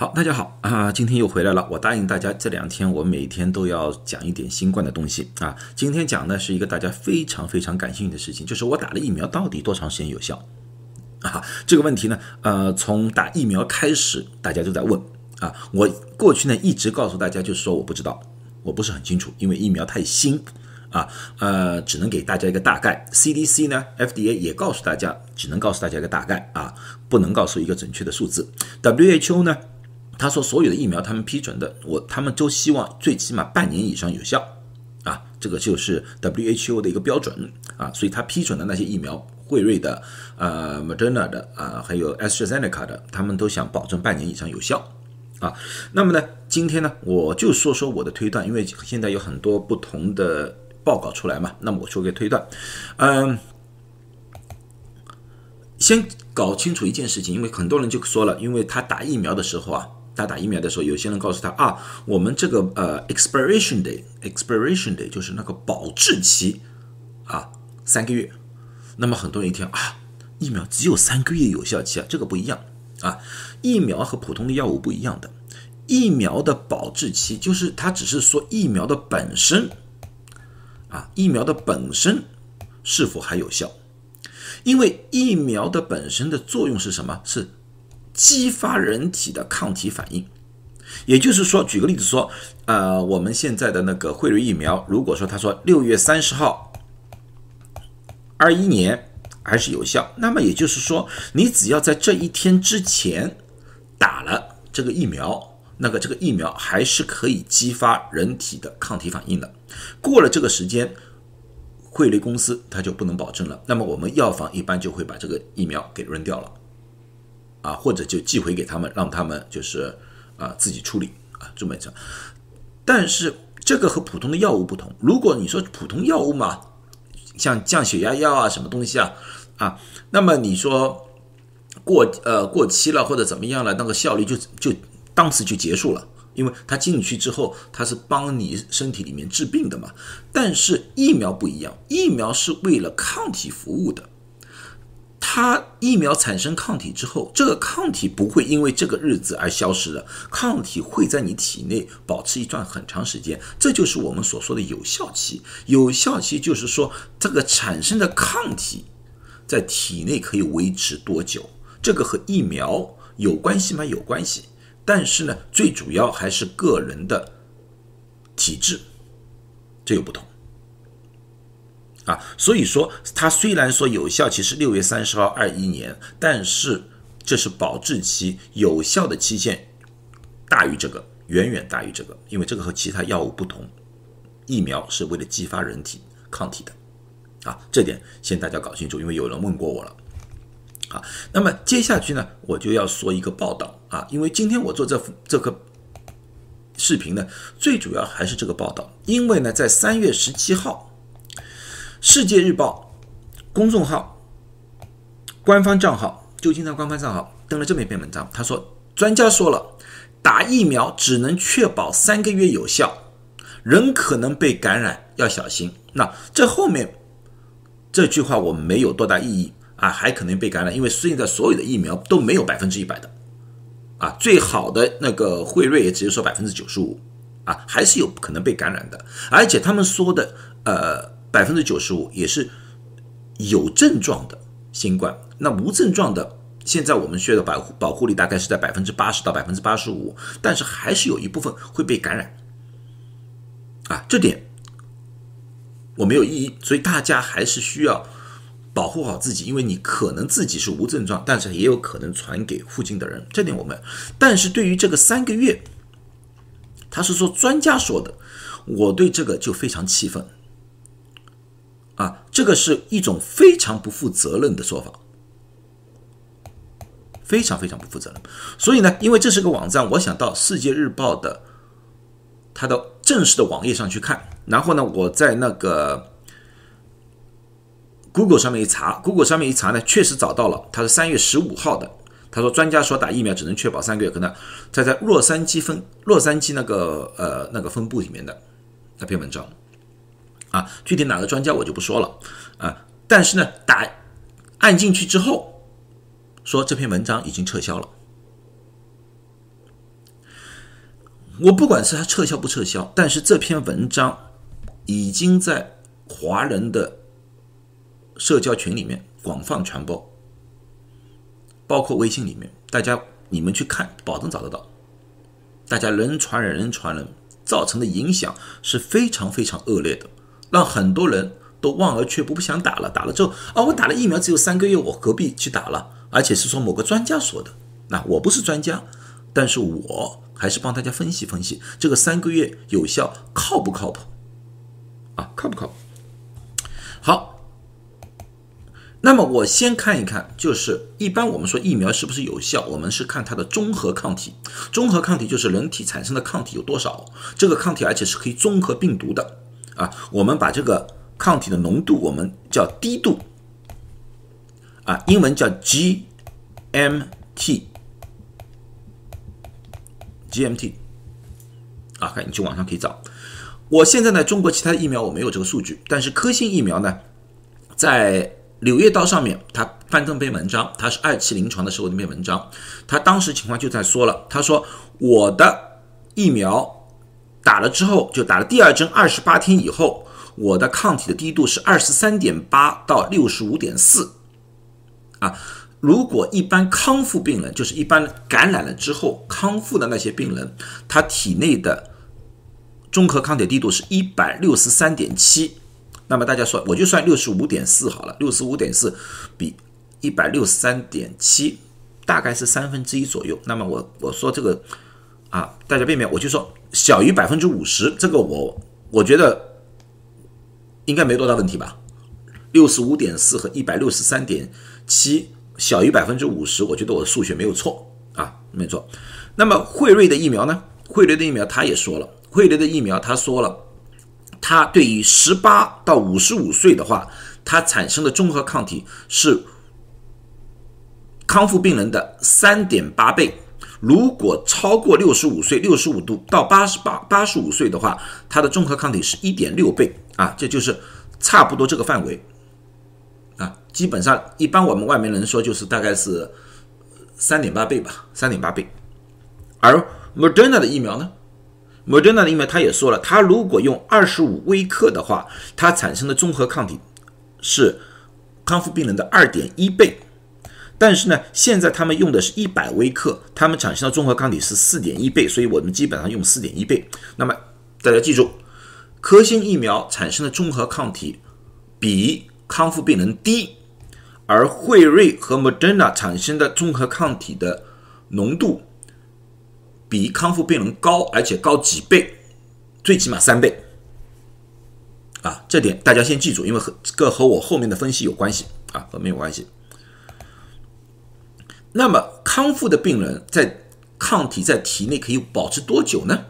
好，大家好啊！今天又回来了。我答应大家，这两天我每天都要讲一点新冠的东西啊。今天讲的是一个大家非常非常感兴趣的事情，就是我打了疫苗到底多长时间有效啊？这个问题呢，呃，从打疫苗开始，大家都在问啊。我过去呢一直告诉大家，就是说我不知道，我不是很清楚，因为疫苗太新啊，呃，只能给大家一个大概。CDC 呢，FDA 也告诉大家，只能告诉大家一个大概啊，不能告诉一个准确的数字。WHO 呢？他说：“所有的疫苗，他们批准的，我他们都希望最起码半年以上有效，啊，这个就是 WHO 的一个标准啊。所以他批准的那些疫苗，辉瑞的、呃，Moderna 的啊，还有 AstraZeneca 的，他们都想保证半年以上有效啊。那么呢，今天呢，我就说说我的推断，因为现在有很多不同的报告出来嘛。那么我说个推断，嗯，先搞清楚一件事情，因为很多人就说了，因为他打疫苗的时候啊。”他打疫苗的时候，有些人告诉他啊，我们这个呃 expiration day，expiration day 就是那个保质期啊，三个月。那么很多人一听啊，疫苗只有三个月有效期啊，这个不一样啊，疫苗和普通的药物不一样的，疫苗的保质期就是它只是说疫苗的本身啊，疫苗的本身是否还有效？因为疫苗的本身的作用是什么？是激发人体的抗体反应，也就是说，举个例子说，呃，我们现在的那个辉瑞疫苗，如果说他说六月三十号，二一年还是有效，那么也就是说，你只要在这一天之前打了这个疫苗，那个这个疫苗还是可以激发人体的抗体反应的。过了这个时间，辉瑞公司它就不能保证了，那么我们药房一般就会把这个疫苗给扔掉了。啊，或者就寄回给他们，让他们就是啊自己处理啊这么讲。但是这个和普通的药物不同。如果你说普通药物嘛，像降血压药啊什么东西啊啊，那么你说过呃过期了或者怎么样了，那个效率就就当时就结束了，因为它进去之后它是帮你身体里面治病的嘛。但是疫苗不一样，疫苗是为了抗体服务的。它疫苗产生抗体之后，这个抗体不会因为这个日子而消失的，抗体会在你体内保持一段很长时间，这就是我们所说的有效期。有效期就是说，这个产生的抗体在体内可以维持多久？这个和疫苗有关系吗？有关系，但是呢，最主要还是个人的体质，这有不同。啊，所以说它虽然说有效期是六月三十号二一年，但是这是保质期，有效的期限大于这个，远远大于这个，因为这个和其他药物不同，疫苗是为了激发人体抗体的，啊，这点先大家搞清楚，因为有人问过我了，啊，那么接下去呢，我就要说一个报道。啊，因为今天我做这这个视频呢，最主要还是这个报道，因为呢，在三月十七号。世界日报公众号官方账号，旧金山官方账号登了这么一篇文章。他说：“专家说了，打疫苗只能确保三个月有效，人可能被感染，要小心。”那这后面这句话我没有多大意义啊，还可能被感染，因为现在所有的疫苗都没有百分之一百的啊，最好的那个辉瑞也只有说百分之九十五啊，还是有可能被感染的，而且他们说的呃。百分之九十五也是有症状的新冠，那无症状的，现在我们需要的保护保护力大概是在百分之八十到百分之八十五，但是还是有一部分会被感染，啊，这点我没有异议，所以大家还是需要保护好自己，因为你可能自己是无症状，但是也有可能传给附近的人，这点我们，但是对于这个三个月，他是说专家说的，我对这个就非常气愤。这个是一种非常不负责任的说法，非常非常不负责任。所以呢，因为这是个网站，我想到《世界日报》的它的正式的网页上去看，然后呢，我在那个 Google 上面一查，Google 上面一查呢，确实找到了，它是三月十五号的。他说，专家说打疫苗只能确保三个月，可能在在洛杉矶分洛杉矶那个呃那个分部里面的那篇文章。啊，具体哪个专家我就不说了啊。但是呢，打按进去之后，说这篇文章已经撤销了。我不管是它撤销不撤销，但是这篇文章已经在华人的社交群里面广泛传播，包括微信里面，大家你们去看，保证找得到。大家人传人，人传人，造成的影响是非常非常恶劣的，让很多人都望而却步，不想打了。打了之后，啊，我打了疫苗只有三个月，我何必去打了？而且是说某个专家说的。那我不是专家，但是我还是帮大家分析分析，这个三个月有效靠不靠谱？啊，靠不靠谱？好。那么我先看一看，就是一般我们说疫苗是不是有效，我们是看它的中和抗体。中和抗体就是人体产生的抗体有多少，这个抗体而且是可以中和病毒的啊。我们把这个抗体的浓度我们叫低度啊，英文叫 GMT，GMT 啊，看你去网上可以找。我现在呢，中国其他疫苗我没有这个数据，但是科兴疫苗呢，在《柳叶刀》上面，他翻这篇文章，他是二期临床的时候那篇文章，他当时情况就在说了，他说我的疫苗打了之后，就打了第二针，二十八天以后，我的抗体的低度是二十三点八到六十五点四，啊，如果一般康复病人，就是一般感染了之后康复的那些病人，他体内的综合抗体低度是一百六十三点七。那么大家说，我就算六十五点四好了，六十五点四比一百六十三点七大概是三分之一左右。那么我我说这个啊，大家辨别，我就说小于百分之五十，这个我我觉得应该没多大问题吧。六十五点四和一百六十三点七小于百分之五十，我觉得我的数学没有错啊，没错。那么辉瑞的疫苗呢？辉瑞的疫苗他也说了，辉瑞的疫苗他说了。它对于十八到五十五岁的话，它产生的综合抗体是康复病人的三点八倍。如果超过六十五岁，六十五度到八十八八十五岁的话，它的综合抗体是一点六倍啊，这就是差不多这个范围啊。基本上，一般我们外面人说就是大概是三点八倍吧，三点八倍。而 Moderna 的疫苗呢？莫德纳的疫苗，他也说了，他如果用二十五微克的话，它产生的综合抗体是康复病人的二点一倍。但是呢，现在他们用的是一百微克，他们产生的综合抗体是四点一倍，所以我们基本上用四点一倍。那么大家记住，科兴疫苗产生的综合抗体比康复病人低，而辉瑞和莫德纳产生的综合抗体的浓度。比康复病人高，而且高几倍，最起码三倍，啊，这点大家先记住，因为和这个和我后面的分析有关系啊，和没有关系。那么康复的病人在抗体在体内可以保持多久呢？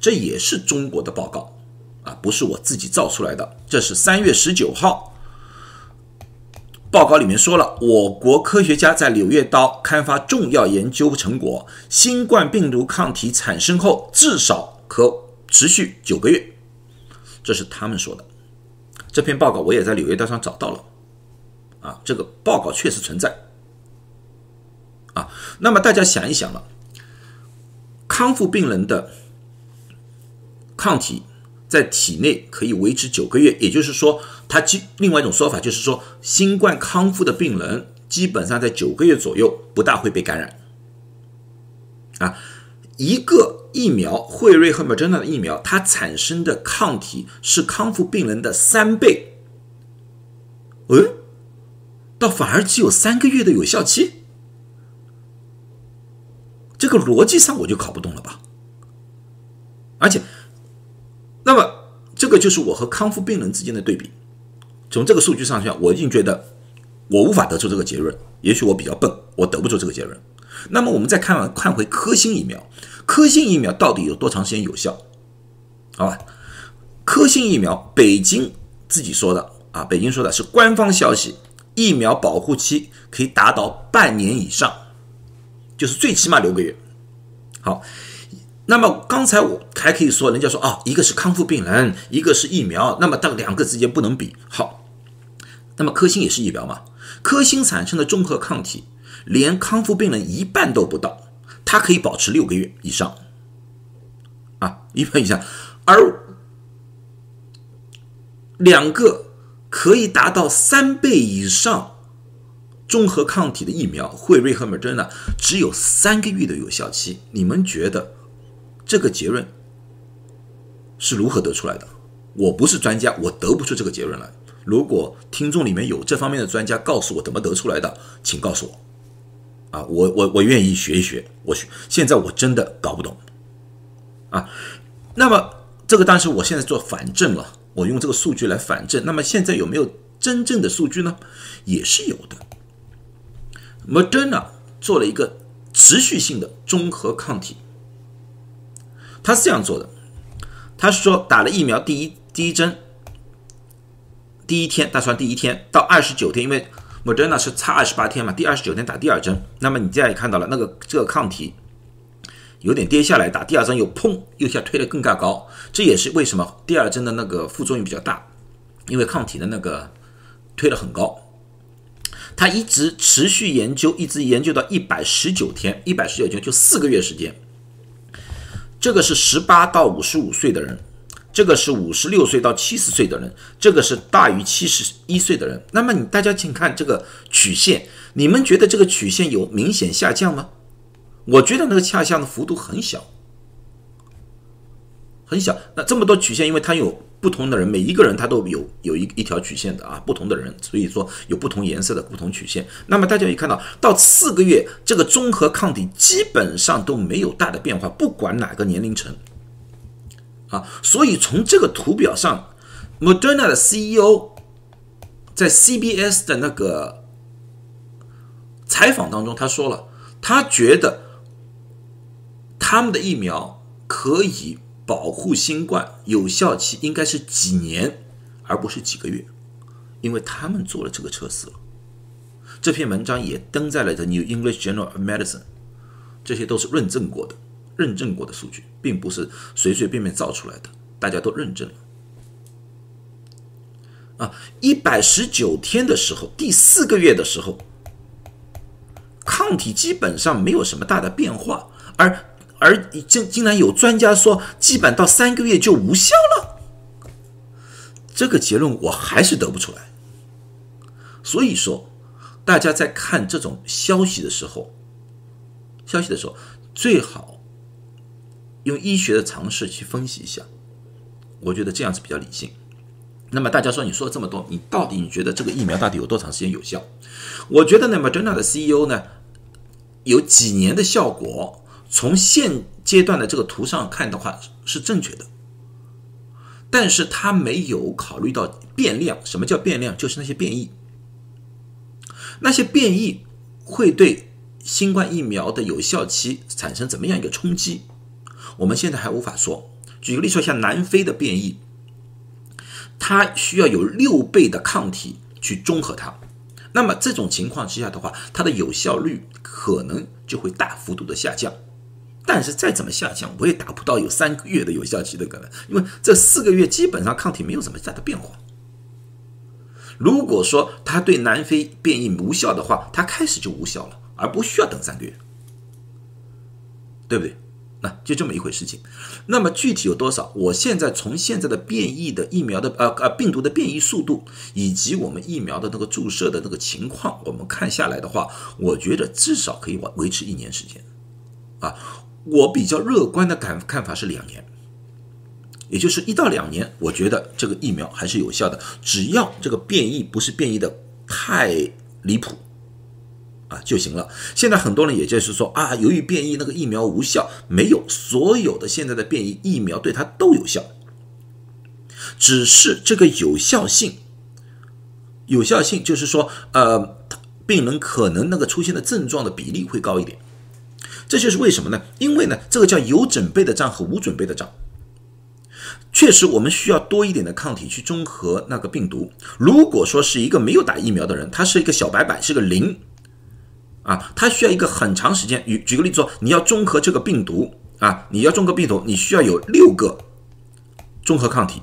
这也是中国的报告啊，不是我自己造出来的，这是三月十九号。报告里面说了，我国科学家在《柳叶刀》刊发重要研究成果，新冠病毒抗体产生后至少可持续九个月，这是他们说的。这篇报告我也在《柳叶刀》上找到了，啊，这个报告确实存在。啊，那么大家想一想了，康复病人的抗体。在体内可以维持九个月，也就是说，它基另外一种说法就是说，新冠康复的病人基本上在九个月左右不大会被感染。啊，一个疫苗，辉瑞和莫德纳的疫苗，它产生的抗体是康复病人的三倍。嗯，倒反而只有三个月的有效期，这个逻辑上我就搞不懂了吧？而且。那么，这个就是我和康复病人之间的对比。从这个数据上讲，我已经觉得我无法得出这个结论。也许我比较笨，我得不出这个结论。那么，我们再看看回科兴疫苗，科兴疫苗到底有多长时间有效？好吧，科兴疫苗，北京自己说的啊，北京说的是官方消息，疫苗保护期可以达到半年以上，就是最起码六个月。好。那么刚才我还可以说，人家说啊，一个是康复病人，一个是疫苗，那么到两个之间不能比。好，那么科兴也是疫苗嘛？科兴产生的综合抗体连康复病人一半都不到，它可以保持六个月以上。啊，一半以上，而两个可以达到三倍以上综合抗体的疫苗，惠瑞和莫德纳只有三个月的有效期。你们觉得这个结论是如何得出来的？我不是专家，我得不出这个结论来。如果听众里面有这方面的专家，告诉我怎么得出来的，请告诉我。啊，我我我愿意学一学。我学，现在我真的搞不懂。啊，那么这个当时我现在做反证了，我用这个数据来反证。那么现在有没有真正的数据呢？也是有的。Moderna 做了一个持续性的综合抗体，他是这样做的，他是说打了疫苗第一第一针。第一天，大算第一天到二十九天，因为 Moderna 是差二十八天嘛，第二十九天打第二针，那么你这样也看到了，那个这个抗体有点跌下来，打第二针又砰，又下推得更加高，这也是为什么第二针的那个副作用比较大，因为抗体的那个推得很高。他一直持续研究，一直研究到一百十九天，一百十九天就四个月时间，这个是十八到五十五岁的人。这个是五十六岁到七十岁的人，这个是大于七十一岁的人。那么你大家请看这个曲线，你们觉得这个曲线有明显下降吗？我觉得那个下降的幅度很小，很小。那这么多曲线，因为它有不同的人，每一个人他都有有一一条曲线的啊，不同的人，所以说有不同颜色的不同曲线。那么大家也看到，到四个月，这个综合抗体基本上都没有大的变化，不管哪个年龄层。啊，所以从这个图表上，Moderna 的 CEO 在 CBS 的那个采访当中，他说了，他觉得他们的疫苗可以保护新冠，有效期应该是几年，而不是几个月，因为他们做了这个测试了。这篇文章也登在了 The New English Journal of Medicine，这些都是认证过的。认证过的数据，并不是随随便便造出来的，大家都认证了。啊，一百十九天的时候，第四个月的时候，抗体基本上没有什么大的变化，而而竟竟然有专家说，基本到三个月就无效了。这个结论我还是得不出来。所以说，大家在看这种消息的时候，消息的时候最好。用医学的常识去分析一下，我觉得这样子比较理性。那么大家说，你说了这么多，你到底你觉得这个疫苗到底有多长时间有效？我觉得呢，Moderna 的 CEO 呢有几年的效果，从现阶段的这个图上看的话是正确的，但是他没有考虑到变量。什么叫变量？就是那些变异，那些变异会对新冠疫苗的有效期产生怎么样一个冲击？我们现在还无法说。举个例说，像南非的变异，它需要有六倍的抗体去中和它。那么这种情况之下的话，它的有效率可能就会大幅度的下降。但是再怎么下降，我也达不到有三个月的有效期的可能，因为这四个月基本上抗体没有什么大的变化。如果说它对南非变异无效的话，它开始就无效了，而不需要等三个月，对不对？那就这么一回事情，那么具体有多少？我现在从现在的变异的疫苗的呃呃病毒的变异速度，以及我们疫苗的那个注射的那个情况，我们看下来的话，我觉得至少可以维维持一年时间，啊，我比较乐观的看看法是两年，也就是一到两年，我觉得这个疫苗还是有效的，只要这个变异不是变异的太离谱。啊就行了。现在很多人也就是说啊，由于变异那个疫苗无效，没有所有的现在的变异疫苗对它都有效，只是这个有效性，有效性就是说呃，病人可能那个出现的症状的比例会高一点。这就是为什么呢？因为呢，这个叫有准备的仗和无准备的仗。确实，我们需要多一点的抗体去中和那个病毒。如果说是一个没有打疫苗的人，他是一个小白板，是个零。啊，他需要一个很长时间。举举个例子说，你要中和这个病毒啊，你要中和病毒，你需要有六个中和抗体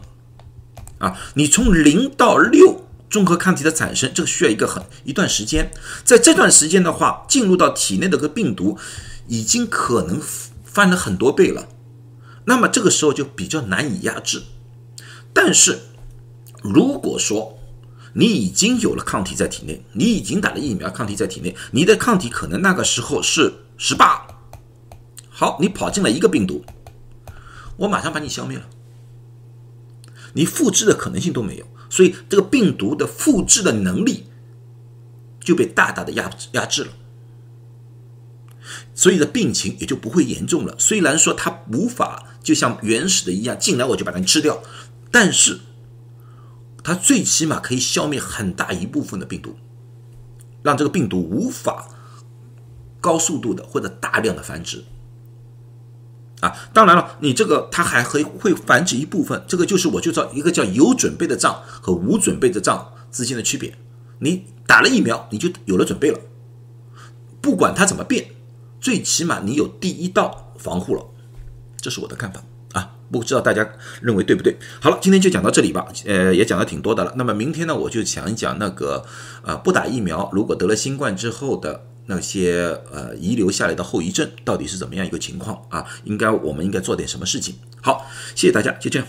啊。你从零到六中和抗体的产生，这个需要一个很一段时间。在这段时间的话，进入到体内的个病毒已经可能翻了很多倍了，那么这个时候就比较难以压制。但是如果说你已经有了抗体在体内，你已经打了疫苗，抗体在体内，你的抗体可能那个时候是十八，好，你跑进来一个病毒，我马上把你消灭了，你复制的可能性都没有，所以这个病毒的复制的能力就被大大的压压制了。所以的病情也就不会严重了。虽然说它无法就像原始的一样进来我就把它吃掉，但是它最起码可以消灭很大一部分的病毒，让这个病毒无法高速度的或者大量的繁殖。啊，当然了，你这个它还会会繁殖一部分，这个就是我就知道一个叫有准备的仗和无准备的仗之间的区别。你打了疫苗，你就有了准备了，不管它怎么变。最起码你有第一道防护了，这是我的看法啊，不知道大家认为对不对？好了，今天就讲到这里吧，呃，也讲的挺多的了。那么明天呢，我就讲一讲那个呃，不打疫苗如果得了新冠之后的那些呃遗留下来的后遗症到底是怎么样一个情况啊？应该我们应该做点什么事情？好，谢谢大家，就这样。